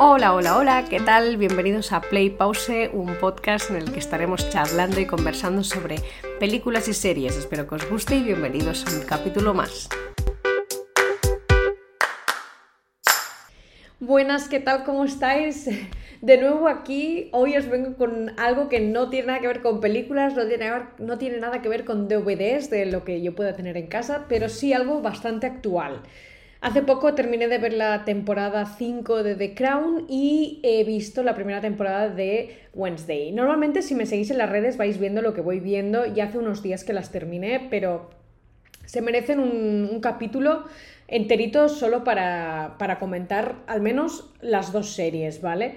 Hola, hola, hola, ¿qué tal? Bienvenidos a Play Pause, un podcast en el que estaremos charlando y conversando sobre películas y series. Espero que os guste y bienvenidos a un capítulo más. Buenas, ¿qué tal? ¿Cómo estáis? De nuevo aquí, hoy os vengo con algo que no tiene nada que ver con películas, no tiene, no tiene nada que ver con DVDs de lo que yo pueda tener en casa, pero sí algo bastante actual. Hace poco terminé de ver la temporada 5 de The Crown y he visto la primera temporada de Wednesday. Normalmente si me seguís en las redes vais viendo lo que voy viendo. Ya hace unos días que las terminé, pero se merecen un, capítulo enterito solo para, para comentar al menos las dos series, ¿vale?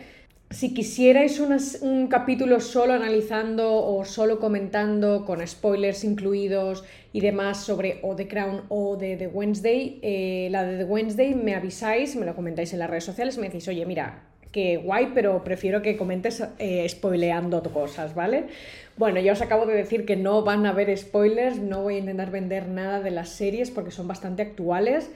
Si quisierais un capítulo solo analizando o solo comentando con spoilers incluidos y demás sobre o The Crown o de The Wednesday, eh, la de The Wednesday me avisáis, me lo comentáis en las redes sociales, me decís, oye, mira, qué guay, pero prefiero que comentes eh, spoileando cosas, ¿vale? Bueno, ya os acabo de decir que no van a haber spoilers, no voy a intentar vender nada de las series porque son bastante actuales.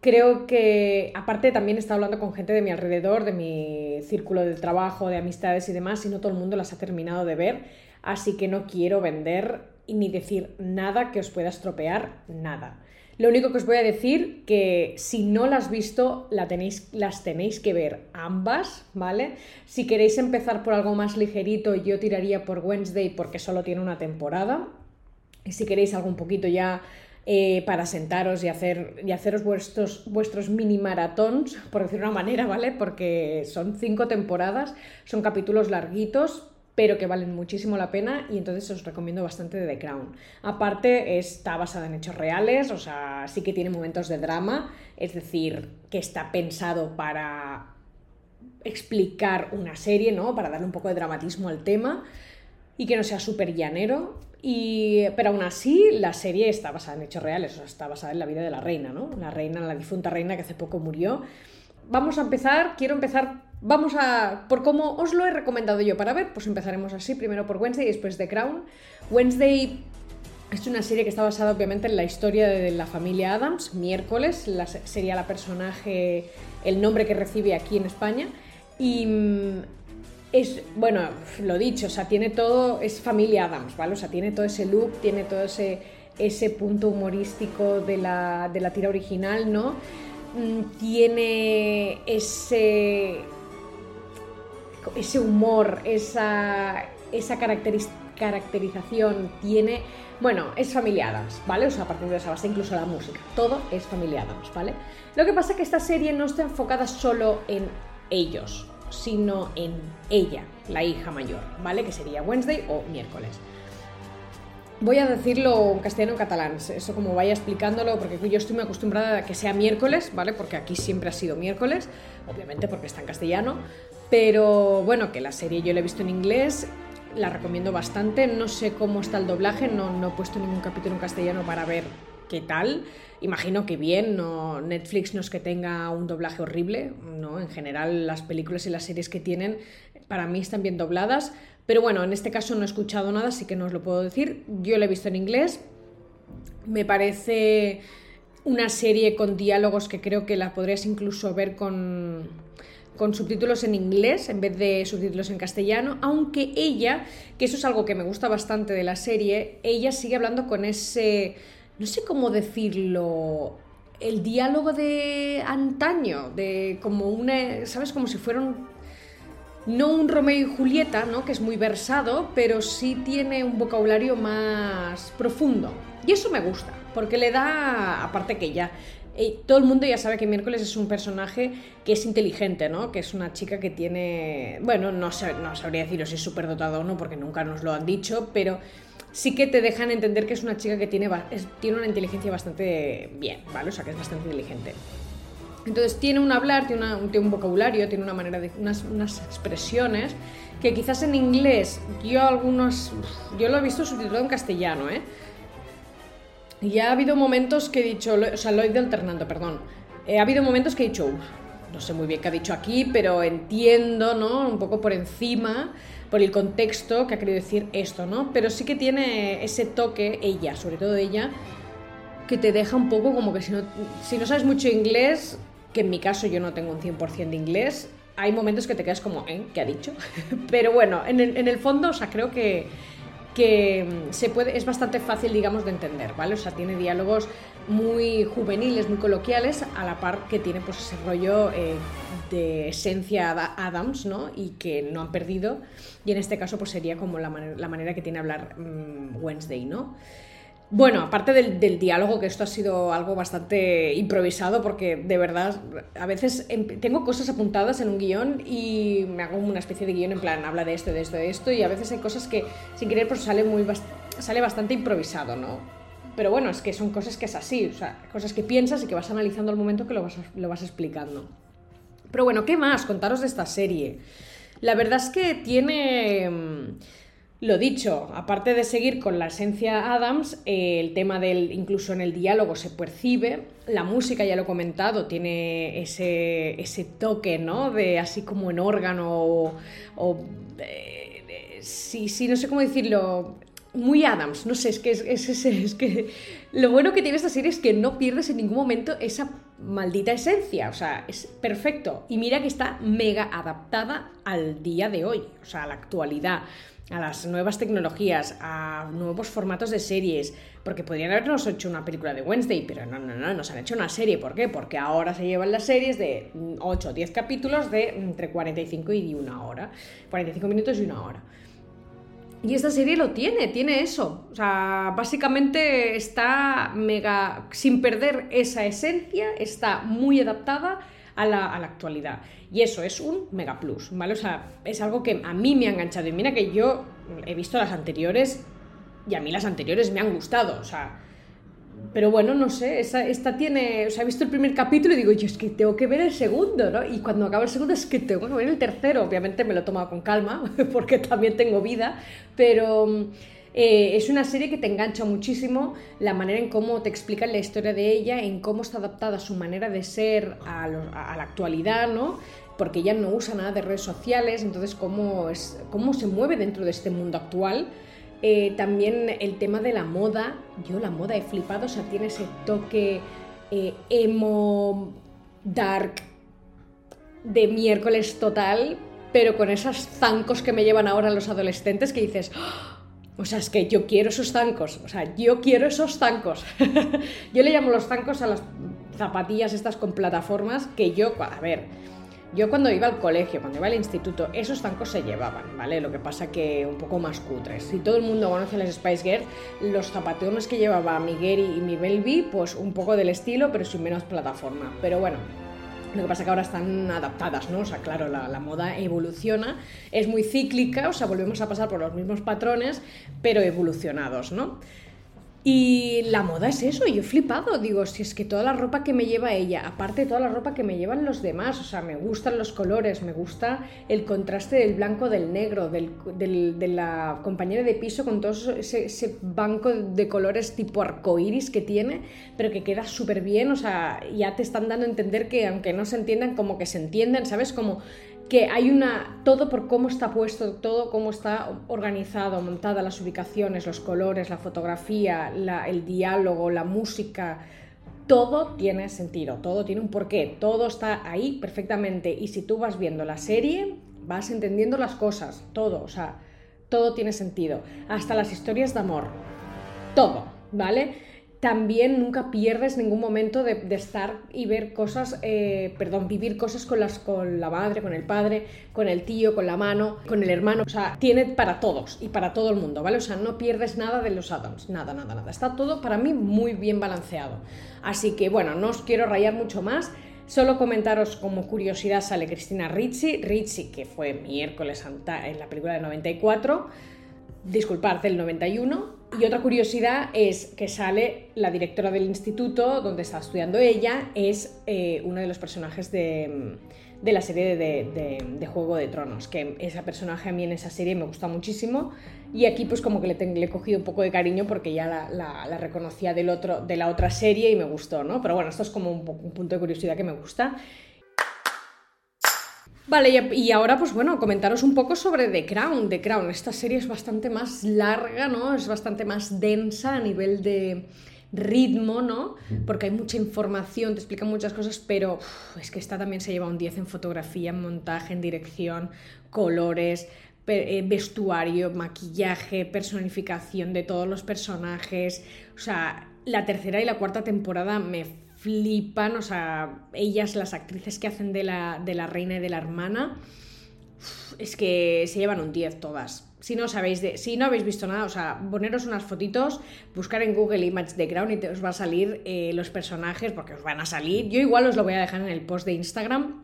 Creo que, aparte, también he estado hablando con gente de mi alrededor, de mi círculo de trabajo, de amistades y demás, y no todo el mundo las ha terminado de ver, así que no quiero vender ni decir nada que os pueda estropear, nada. Lo único que os voy a decir que si no las has visto, la tenéis, las tenéis que ver ambas, ¿vale? Si queréis empezar por algo más ligerito, yo tiraría por Wednesday porque solo tiene una temporada. Y si queréis algo un poquito ya eh, para sentaros y, hacer, y haceros vuestros, vuestros mini maratons, por decir una manera, ¿vale? Porque son cinco temporadas, son capítulos larguitos, pero que valen muchísimo la pena y entonces os recomiendo bastante de The Crown. Aparte, está basada en hechos reales, o sea, sí que tiene momentos de drama, es decir, que está pensado para explicar una serie, ¿no? Para darle un poco de dramatismo al tema y que no sea súper llanero. Y, pero aún así, la serie está basada en hechos reales, o sea, está basada en la vida de la reina, ¿no? La reina, la difunta reina que hace poco murió. Vamos a empezar, quiero empezar, vamos a, por cómo os lo he recomendado yo para ver, pues empezaremos así, primero por Wednesday y después The Crown. Wednesday es una serie que está basada obviamente en la historia de la familia Adams, miércoles, sería la personaje, el nombre que recibe aquí en España. Y mm, es, bueno, lo dicho, o sea, tiene todo, es familia Adams, ¿vale? O sea, tiene todo ese look, tiene todo ese, ese punto humorístico de la, de la tira original, ¿no? Mm, tiene ese, ese humor, esa, esa caracterización, tiene, bueno, es familia Adams, ¿vale? O sea, a partir de esa base, incluso la música, todo es familia Adams, ¿vale? Lo que pasa es que esta serie no está enfocada solo en ellos, sino en ella, la hija mayor, ¿vale? Que sería Wednesday o miércoles. Voy a decirlo en castellano en catalán, eso como vaya explicándolo, porque yo estoy muy acostumbrada a que sea miércoles, ¿vale? Porque aquí siempre ha sido miércoles, obviamente porque está en castellano, pero bueno, que la serie yo la he visto en inglés, la recomiendo bastante, no sé cómo está el doblaje, no, no he puesto ningún capítulo en castellano para ver qué tal. Imagino que bien, no, Netflix no es que tenga un doblaje horrible, ¿no? En general las películas y las series que tienen para mí están bien dobladas, pero bueno, en este caso no he escuchado nada, así que no os lo puedo decir. Yo lo he visto en inglés, me parece una serie con diálogos que creo que la podrías incluso ver con, con subtítulos en inglés en vez de subtítulos en castellano, aunque ella, que eso es algo que me gusta bastante de la serie, ella sigue hablando con ese no sé cómo decirlo, el diálogo de antaño, de como una, ¿sabes? Como si fueran, no un Romeo y Julieta, ¿no? Que es muy versado, pero sí tiene un vocabulario más profundo. Y eso me gusta, porque le da, aparte que ya, eh, todo el mundo ya sabe que Miércoles es un personaje que es inteligente, ¿no? Que es una chica que tiene, bueno, no, no sabría deciros si es súper dotado o no, porque nunca nos lo han dicho, pero sí que te dejan entender que es una chica que tiene, tiene una inteligencia bastante bien, ¿vale? O sea, que es bastante inteligente. Entonces tiene un hablar, tiene, un vocabulario, tiene una manera de unas, unas, expresiones que quizás en inglés yo algunos yo lo he visto subtitulado en castellano, ¿eh? Y ha habido momentos que he dicho, o sea, lo he ido alternando, perdón. Eh, ha habido momentos que he dicho, no sé muy bien qué ha dicho aquí, pero entiendo, ¿no? Un poco por encima por el contexto que ha querido decir esto, ¿no? Pero sí que tiene ese toque, ella, sobre todo ella, que te deja un poco como que si no, si no sabes mucho inglés, que en mi caso yo no tengo un 100% de inglés, hay momentos que te quedas como, ¿eh? ¿Qué ha dicho? Pero bueno, en el, en el fondo, o sea, creo que, que mm, se puede, es bastante fácil, digamos, de entender, ¿vale? O sea, tiene diálogos muy juveniles, muy coloquiales, a la par que tiene pues ese rollo eh, de esencia Adams, ¿no? Y que no han perdido. Y en este caso, pues sería como la, la manera que tiene hablar mm, Wednesday, ¿no? Bueno, aparte del, diálogo, que esto ha sido algo bastante improvisado, porque de verdad, a veces em, tengo cosas apuntadas en un guion y me hago una especie de guion en plan, habla de esto, de esto, de esto, y a veces hay cosas que sin querer pues sale, muy, sale bastante improvisado, ¿no? Pero bueno, es que son cosas que es así, o sea, cosas que piensas y que vas analizando al momento que lo vas, lo vas explicando. Pero bueno, ¿qué más? Contaros de esta serie. La verdad es que tiene mm, lo dicho, aparte de seguir con la esencia Adams, eh, el tema del, incluso en el diálogo se percibe, la música ya lo he comentado, tiene ese, ese toque, ¿no? De así como en órgano o... sí, sí, no sé cómo decirlo, muy Adams, no sé, es que, es, es, es, que lo bueno que tiene esta serie es que no pierdes en ningún momento esa maldita esencia, o sea, es perfecto. Y mira que está mega adaptada al día de hoy, o sea, a la actualidad a las nuevas tecnologías, a nuevos formatos de series, porque podrían habernos hecho una película de Wednesday, pero no, no, no, nos han hecho una serie. ¿Por qué? Porque ahora se llevan las series de 8 o 10 capítulos de entre 45 y una hora. 45 minutos y una hora. Y esta serie lo tiene, tiene eso. O sea, básicamente está mega, sin perder esa esencia, está muy adaptada a la, actualidad. Y eso es un mega plus, ¿vale? O sea, es algo que a mí me ha enganchado. Y mira que yo he visto las anteriores y a mí las anteriores me han gustado, o sea... Pero bueno, no sé, esta, tiene. O sea, he visto el primer capítulo y digo, yo es que tengo que ver el segundo, ¿no? Y cuando acaba el segundo es que tengo que ver el tercero. Obviamente me lo he tomado con calma, porque también tengo vida, pero eh, es una serie que te engancha muchísimo, la manera en cómo te explican la historia de ella, en cómo está adaptada su manera de ser a, la actualidad, ¿no? Porque ella no usa nada de redes sociales, entonces cómo, es, cómo se mueve dentro de este mundo actual. Eh, también el tema de la moda, yo la moda he flipado, o sea, tiene ese toque eh, emo, dark, de miércoles total, pero con esos zancos que me llevan ahora los adolescentes que dices, ¡Ah! O sea, es que yo quiero esos zancos. O sea, yo quiero esos zancos. yo le llamo los zancos a las zapatillas estas con plataformas que yo, a ver, yo cuando iba al colegio, cuando iba al instituto, esos zancos se llevaban, ¿vale? Lo que pasa que un poco más cutres. Si todo el mundo conoce las Spice Girls, los zapatones que llevaba Miguel y mi Belby, pues un poco del estilo, pero sin menos plataforma. Pero bueno, lo que pasa es que ahora están adaptadas, ¿no? O sea, claro, la, moda evoluciona, es muy cíclica, o sea, volvemos a pasar por los mismos patrones, pero evolucionados, ¿no? Y la moda es eso, yo he flipado, digo, si es que toda la ropa que me lleva ella, aparte de toda la ropa que me llevan los demás, o sea, me gustan los colores, me gusta el contraste del blanco, del negro, del, de la compañera de piso con todo ese, banco de colores tipo arcoiris que tiene, pero que queda súper bien, o sea, ya te están dando a entender que aunque no se entiendan, como que se entienden, ¿sabes? Como que hay una, todo por cómo está puesto, todo cómo está organizado, montada, las ubicaciones, los colores, la fotografía, el diálogo, la música, todo tiene sentido, todo tiene un porqué, todo está ahí perfectamente y si tú vas viendo la serie, vas entendiendo las cosas, todo, o sea, todo tiene sentido, hasta las historias de amor, todo, ¿vale? También nunca pierdes ningún momento de, estar y ver cosas, eh, perdón, vivir cosas con, las, con la madre, con el padre, con el tío, con la mano, con el hermano. O sea, tiene para todos y para todo el mundo, ¿vale? O sea, no pierdes nada de los Adams, nada, nada, nada. Está todo para mí muy bien balanceado. Así que bueno, no os quiero rayar mucho más. Solo comentaros como curiosidad sale Cristina Ricci, Ricci que fue miércoles en la película de 94 disculpar, del 91. Y otra curiosidad es que sale la directora del instituto donde está estudiando ella, es eh, uno de los personajes de, la serie de, Juego de Tronos, que ese personaje a mí en esa serie me gusta muchísimo y aquí pues como que le, le he cogido un poco de cariño porque ya la, reconocía del otro, de la otra serie y me gustó, ¿no? Pero bueno, esto es como un punto de curiosidad que me gusta. Vale, y ahora pues bueno, comentaros un poco sobre The Crown. The Crown, esta serie es bastante más larga, ¿no? Es bastante más densa a nivel de ritmo, ¿no? Porque hay mucha información, te explican muchas cosas, pero es que esta también se lleva un 10 en fotografía, en montaje, en dirección, colores, eh, vestuario, maquillaje, personificación de todos los personajes. O sea, la tercera y la cuarta temporada me flipan, o sea, ellas, las actrices que hacen de la, de la reina y de la hermana, es que se llevan un 10 todas. Si no sabéis de, si no habéis visto nada, o sea, poneros unas fotitos, buscar en Google Image de Crown y os va a salir eh, los personajes, porque os van a salir. Yo igual os lo voy a dejar en el post de Instagram.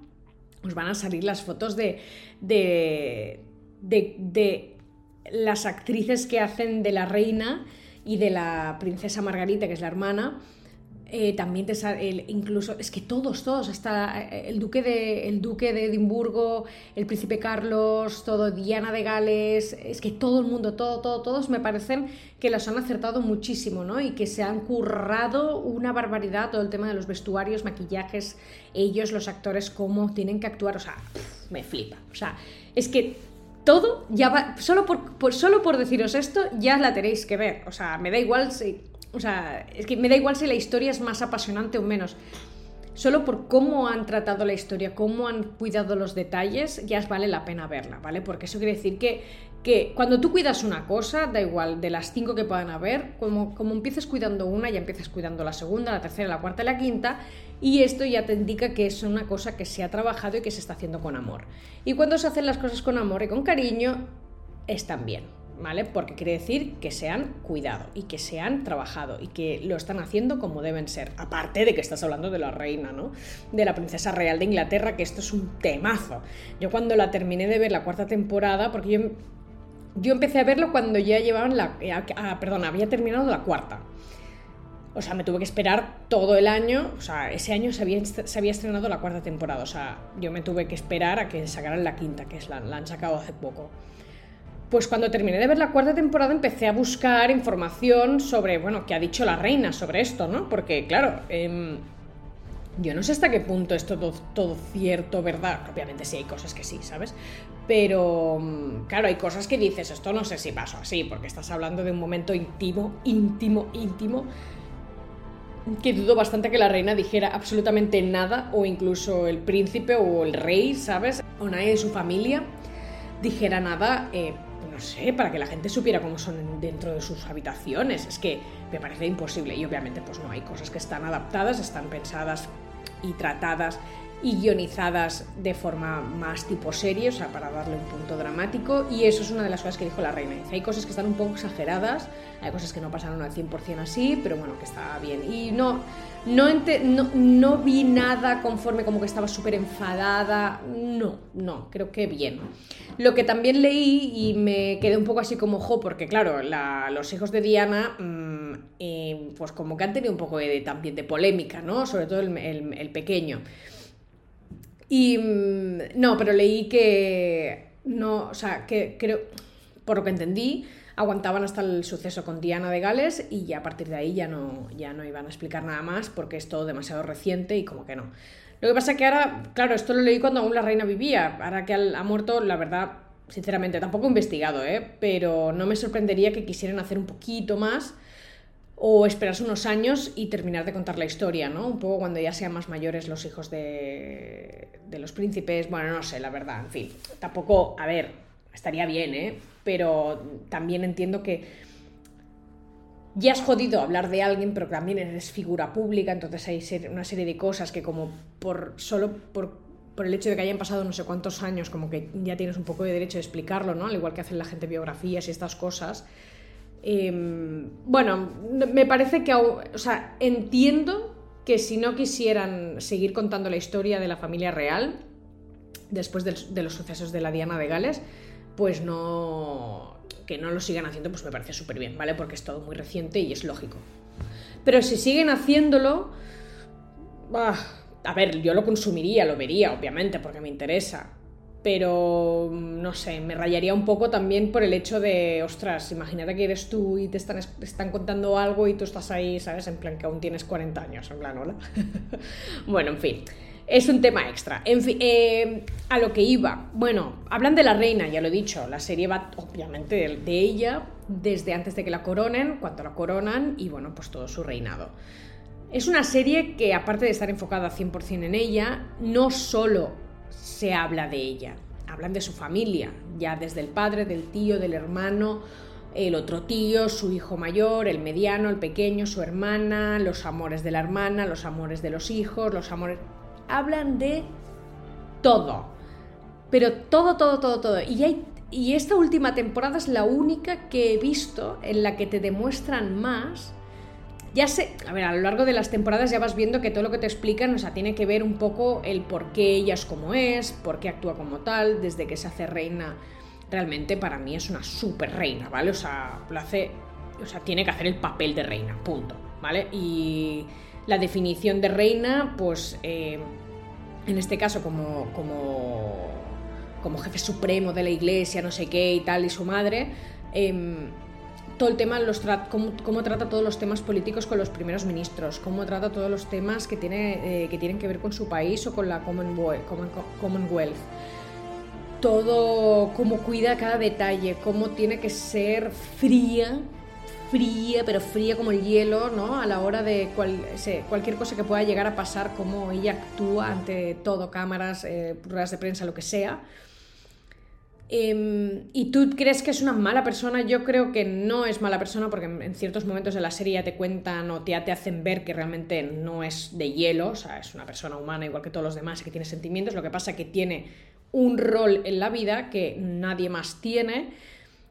Os van a salir las fotos de, de, de, las actrices que hacen de la reina y de la princesa Margarita, que es la hermana. Eh, también te sale, incluso, es que todos, todos, hasta eh, el duque, de, el duque de Edimburgo, el príncipe Carlos, todo, Diana de Gales, es que todo el mundo, todo, todo, todos me parecen que los han acertado muchísimo, ¿no? Y que se han currado una barbaridad todo el tema de los vestuarios, maquillajes, ellos, los actores, cómo tienen que actuar, o sea, me flipa, o sea, es que todo ya va, solo por, solo por deciros esto, ya la tenéis que ver. O sea, me da igual si. O sea, es que me da igual si la historia es más apasionante o menos. Solo por cómo han tratado la historia, cómo han cuidado los detalles, ya vale la pena verla, ¿vale? Porque eso quiere decir que que cuando tú cuidas una cosa, da igual, de las cinco que puedan haber, como, como empieces cuidando una, ya empiezas cuidando la segunda, la tercera, la cuarta y la quinta, y esto ya te indica que es una cosa que se ha trabajado y que se está haciendo con amor. Y cuando se hacen las cosas con amor y con cariño, están bien. ¿vale? Porque quiere decir que se han cuidado y que se han trabajado y que lo están haciendo como deben ser. Aparte de que estás hablando de la reina, ¿no? De la princesa real de Inglaterra, que esto es un temazo. Yo cuando la terminé de ver la cuarta temporada, porque yo yo empecé a verlo cuando ya llevaban la... Eh, ah, perdón, había terminado la cuarta. O sea, me tuve que esperar todo el año. O sea, ese año se había, se había estrenado la cuarta temporada. O sea, yo me tuve que esperar a que sacaran la quinta, que es la, la han sacado hace poco. Pues cuando terminé de ver la cuarta temporada empecé a buscar información sobre, bueno, qué ha dicho la reina sobre esto, ¿no? Porque, claro, eh, yo no sé hasta qué punto es todo, todo cierto, ¿verdad? Obviamente sí hay cosas que sí, ¿sabes? Pero, mm, claro, hay cosas que dices, esto no sé si pasó así, porque estás hablando de un momento íntimo, íntimo, íntimo, que dudo bastante que la reina dijera absolutamente nada, o incluso el príncipe o el rey, ¿sabes? O nadie de su familia dijera nada, eh, no sé, para que la gente supiera cómo son dentro de sus habitaciones. Es que me parece imposible y obviamente pues no hay cosas que están adaptadas, están pensadas y tratadas y guionizadas de forma más tipo serie, o sea, para darle un punto dramático. Y eso es una de las cosas que dijo la reina. Dice, hay cosas que están un poco exageradas, hay cosas que no pasaron al 100% así, pero bueno, que está bien. Y no, no, no, no vi nada conforme como que estaba súper enfadada. No, no, creo que bien. Lo que también leí y me quedé un poco así como jo, porque claro, los hijos de Diana, mm, eh, pues como que han tenido un poco también de polémica, ¿no? Sobre todo el, pequeño. Y mm, no, pero leí que no, o sea, que creo, por lo que entendí, aguantaban hasta el suceso con Diana de Gales y ya a partir de ahí ya no, ya no iban a explicar nada más porque es todo demasiado reciente y como que no. Lo que pasa que ahora, claro, esto lo leí cuando aún la reina vivía, ahora que ha muerto, la verdad, sinceramente, tampoco he investigado, ¿eh? pero no me sorprendería que quisieran hacer un poquito más o esperarse unos años y terminar de contar la historia, ¿no? Un poco cuando ya sean más mayores los hijos de, de los príncipes, bueno, no sé, la verdad, en fin, tampoco, a ver, estaría bien, ¿eh? Pero también entiendo que ya has jodido hablar de alguien, pero también eres figura pública, entonces hay una serie de cosas que como por solo por, el hecho de que hayan pasado no sé cuántos años, como que ya tienes un poco de derecho de explicarlo, ¿no? Al igual que hacen la gente biografías y estas cosas. Em, bueno, me parece que, o sea, entiendo que si no quisieran seguir contando la historia de la familia real, después de los sucesos de la Diana de Gales, pues no, que no lo sigan haciendo, pues me parece súper bien, ¿vale? Porque es todo muy reciente y es lógico. Pero si siguen haciéndolo, a ver, yo lo consumiría, lo vería, obviamente, porque me interesa. Pero, no sé, me rayaría un poco también por el hecho de, ostras, imagínate que eres tú y te están, están contando algo y tú estás ahí, ¿sabes? En plan que aún tienes 40 años, en plan, hola. bueno, en fin. es un tema extra. En fin, eh, a lo que iba. Bueno, hablan de la reina, ya lo he dicho. La serie va obviamente de, de, ella desde antes de que la coronen, cuando la coronan y bueno, pues todo su reinado. Es una serie que aparte de estar enfocada 100% en ella, no solo se habla de ella, hablan de su familia, ya desde el padre, del tío, del hermano, el otro tío, su hijo mayor, el mediano, el pequeño, su hermana, los amores de la hermana, los amores de los hijos, los amores hablan de todo. Pero todo, todo, todo, todo. Y, y esta última temporada es la única que he visto en la que te demuestran más. Ya sé, a ver, a lo largo de las temporadas ya vas viendo que todo lo que te explican, o sea, tiene que ver un poco el por qué ella es como es, por qué actúa como tal, desde que se hace reina. Realmente para mí es una super reina, ¿vale? O sea, lo hace, o sea, tiene que hacer el papel de reina, punto, ¿vale? Y la definición de reina, pues eh, en este caso como, como, como, jefe supremo de la iglesia, no sé qué y tal, y su madre, eh, todo el tema, los cómo, cómo, trata todos los temas políticos con los primeros ministros, cómo trata todos los temas que, tiene, eh, que tienen que ver con su país o con la Commonwealth. Commonwealth. Todo, cómo cuida cada detalle, cómo tiene que ser fría fría, pero fría como el hielo, ¿no? A la hora de cualquier cosa que pueda llegar a pasar, cómo ella actúa ante todo, cámaras, eh, ruedas de prensa, lo que sea. Em, ¿Y tú crees que es una mala persona? Yo creo que no es mala persona porque en ciertos momentos de la serie ya te cuentan o te hacen ver que realmente no es de hielo, o sea, es una persona humana igual que todos los demás y que tiene sentimientos, lo que pasa es que tiene un rol en la vida que nadie más tiene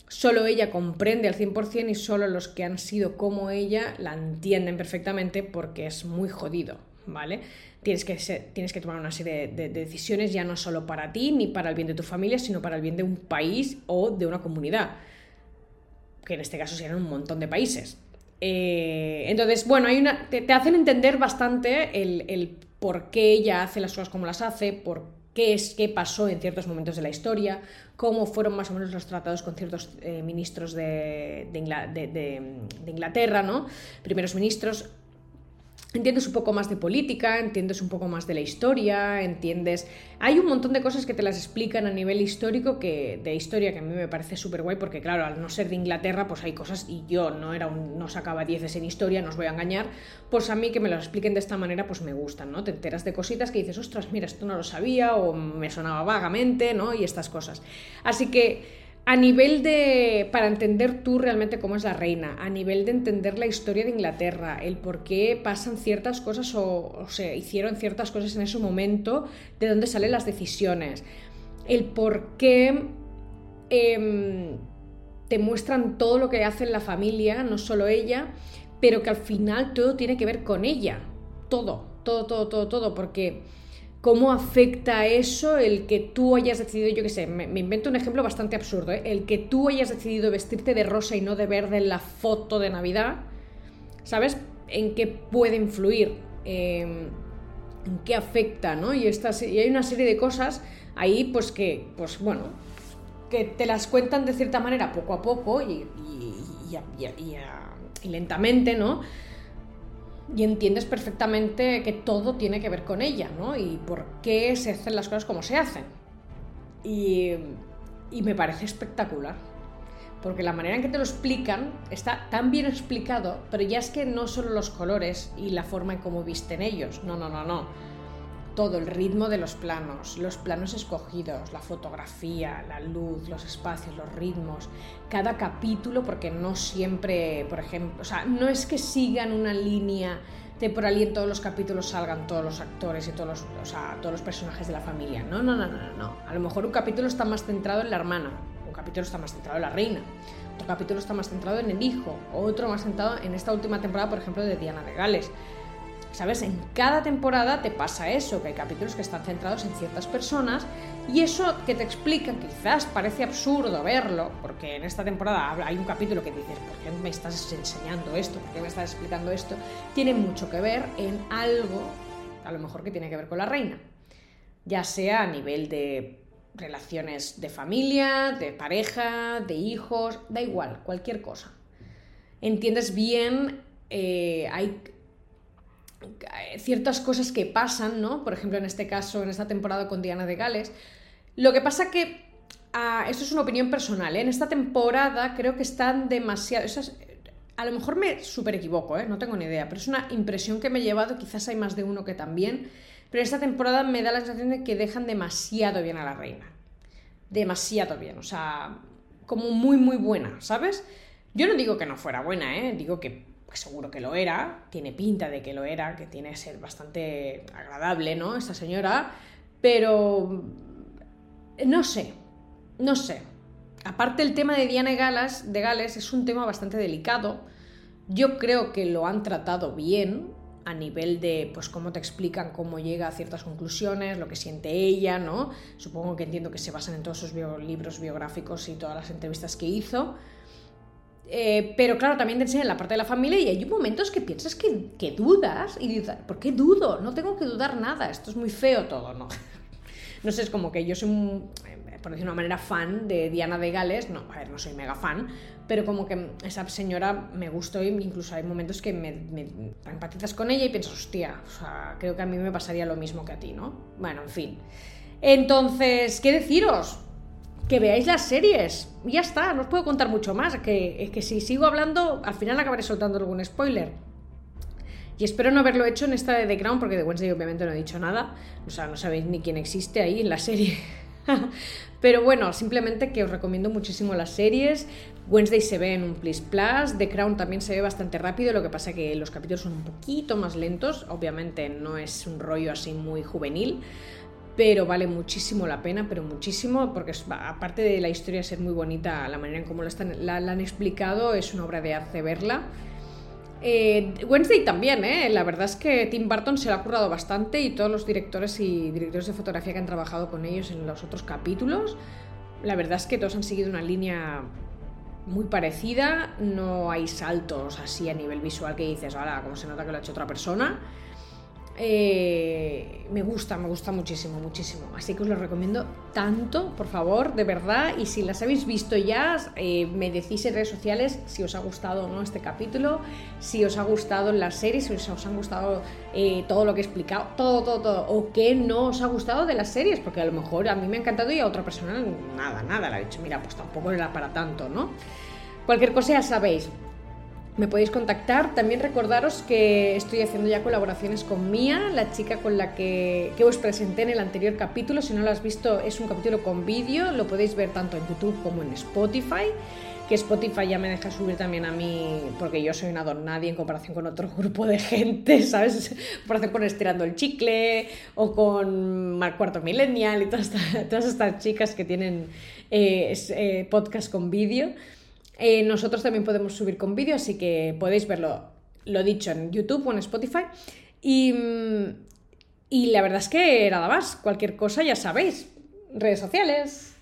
solo ella comprende al 100% y solo los que han sido como ella la entienden perfectamente porque es muy jodido, ¿vale? Tienes que, tienes que tomar una serie de, decisiones ya no solo para ti ni para el bien de tu familia, sino para el bien de un país o de una comunidad, que en este caso serían un montón de países. Eh, entonces, bueno, hay una, te, hacen entender bastante el, el, por qué ella hace las cosas como las hace, por qué es qué pasó en ciertos momentos de la historia, cómo fueron más o menos los tratados con ciertos eh, ministros de, de, Inglaterra, ¿no? Primeros ministros entiendes un poco más de política, entiendes un poco más de la historia, entiendes... Hay un montón de cosas que te las explican a nivel histórico, que de historia, que a mí me parece súper guay, porque claro, al no ser de Inglaterra, pues hay cosas, y yo no era un, no sacaba dieces en historia, no os voy a engañar, pues a mí que me lo expliquen de esta manera, pues me gustan, ¿no? Te enteras de cositas que dices, ostras, mira, esto no lo sabía, o me sonaba vagamente, ¿no? Y estas cosas. Así que a nivel de, para entender tú realmente cómo es la reina, a nivel de entender la historia de Inglaterra, el por qué pasan ciertas cosas o, se hicieron ciertas cosas en ese momento, de dónde salen las decisiones, el por qué em, te muestran todo lo que hace la familia, no solo ella, pero que al final todo tiene que ver con ella, todo, todo, todo, todo, todo, porque cómo afecta eso el que tú hayas decidido, yo qué sé, me, invento un ejemplo bastante absurdo, ¿eh? el que tú hayas decidido vestirte de rosa y no de verde en la foto de Navidad, ¿sabes? ¿En qué puede influir? Em, ¿En qué afecta? ¿no? Y, y hay una serie de cosas ahí, pues que, pues bueno, que te las cuentan de cierta manera poco a poco y, y lentamente, ¿no? Y entiendes perfectamente que todo tiene que ver con ella, ¿no? Y por qué se hacen las cosas como se hacen. Y, me parece espectacular. Porque la manera en que te lo explican está tan bien explicado, pero ya es que no solo los colores y la forma en cómo visten ellos, no, no, no, no todo, el ritmo de los planos, los planos escogidos, la fotografía, la luz, los espacios, los ritmos, cada capítulo, porque no siempre, por ejemplo, o sea, no es que sigan una línea temporal y en todos los capítulos salgan todos los actores y todos los, o sea, todos los personajes de la familia. No, no, no, no, no. A lo mejor un capítulo está más centrado en la hermana, un capítulo está más centrado en la reina, otro capítulo está más centrado en el hijo, otro más centrado en esta última temporada, por ejemplo, de Diana de Gales. ¿Sabes? En cada temporada te pasa eso, que hay capítulos que están centrados en ciertas personas y eso que te explica, quizás parece absurdo verlo, porque en esta temporada hay un capítulo que dices, ¿por qué me estás enseñando esto? ¿Por qué me estás explicando esto? Tiene mucho que ver en algo, a lo mejor que tiene que ver con la reina, ya sea a nivel de relaciones de familia, de pareja, de hijos, da igual, cualquier cosa. Entiendes bien, eh, hay ciertas cosas que pasan, ¿no? Por ejemplo, en este caso, en esta temporada con Diana de Gales. Lo que pasa que, ah, esto es una opinión personal, ¿eh? en esta temporada creo que están demasiado... a lo mejor me súper equivoco, ¿eh? no tengo ni idea, pero es una impresión que me he llevado, quizás hay más de uno que también, pero esta temporada me da la sensación de que dejan demasiado bien a la reina. Demasiado bien, o sea, como muy, muy buena, ¿sabes? Yo no digo que no fuera buena, ¿eh? Digo que seguro que lo era, tiene pinta de que lo era, que tiene que ser bastante agradable, ¿no? Esta señora, pero no sé, no sé. Aparte el tema de Diana Galas, de Gales es un tema bastante delicado. Yo creo que lo han tratado bien a nivel de, pues, cómo te explican cómo llega a ciertas conclusiones, lo que siente ella, ¿no? Supongo que entiendo que se basan en todos sus libros biográficos y todas las entrevistas que hizo. Eh, pero claro, también te enseñan la parte de la familia y hay momentos que piensas que, dudas y dices, ¿por qué dudo? No tengo que dudar nada, esto es muy feo todo, ¿no? no sé, es como que yo soy, un, eh, por decir una manera, fan de Diana de Gales, no, a ver, no soy mega fan, pero como que esa señora me gustó y incluso hay momentos que me, me empatizas con ella y piensas, hostia, o sea, creo que a mí me pasaría lo mismo que a ti, ¿no? Bueno, en fin. Entonces, ¿qué deciros? Que veáis las series. Ya está, no os puedo contar mucho más. Que, es que si sigo hablando, al final acabaré soltando algún spoiler. Y espero no haberlo hecho en esta de The Crown, porque de Wednesday obviamente no he dicho nada. O sea, no sabéis ni quién existe ahí en la serie. Pero bueno, simplemente que os recomiendo muchísimo las series. Wednesday se ve en un Plus Plus, The Crown también se ve bastante rápido, lo que pasa que los capítulos son un poquito más lentos, obviamente no es un rollo así muy juvenil, pero vale muchísimo la pena, pero muchísimo, porque aparte de la historia ser muy bonita, la manera en cómo la, han explicado es una obra de arte verla. Eh, Wednesday también, ¿eh? la verdad es que Tim Burton se lo ha currado bastante y todos los directores y directores de fotografía que han trabajado con ellos en los otros capítulos, la verdad es que todos han seguido una línea muy parecida, no hay saltos así a nivel visual que dices, ahora, como se nota que lo ha hecho otra persona. Eh, me gusta, me gusta muchísimo, muchísimo. Así que os lo recomiendo tanto, por favor, de verdad. Y si las habéis visto ya, eh, me decís en redes sociales si os ha gustado o no este capítulo, si os ha gustado la serie, si os, han gustado eh, todo lo que he explicado, todo, todo, todo, o qué no os ha gustado de las series, porque a lo mejor a mí me ha encantado y a otra persona nada, nada. Le ha dicho, mira, pues tampoco era para tanto, ¿no? Cualquier cosa ya sabéis, me podéis contactar. También recordaros que estoy haciendo ya colaboraciones con Mía, la chica con la que, os presenté en el anterior capítulo. Si no lo has visto, es un capítulo con vídeo. Lo podéis ver tanto en YouTube como en Spotify. Que Spotify ya me deja subir también a mí, porque yo soy una don nadie en comparación con otro grupo de gente, ¿sabes? Por hacer con Estirando el Chicle o con Cuarto Millennial y todas, todas estas chicas que tienen eh, eh, podcast con vídeo. Eh, nosotros también podemos subir con vídeo, así que podéis verlo, lo dicho, en YouTube o en Spotify. Y, y la verdad es que nada más, cualquier cosa ya sabéis. Redes sociales.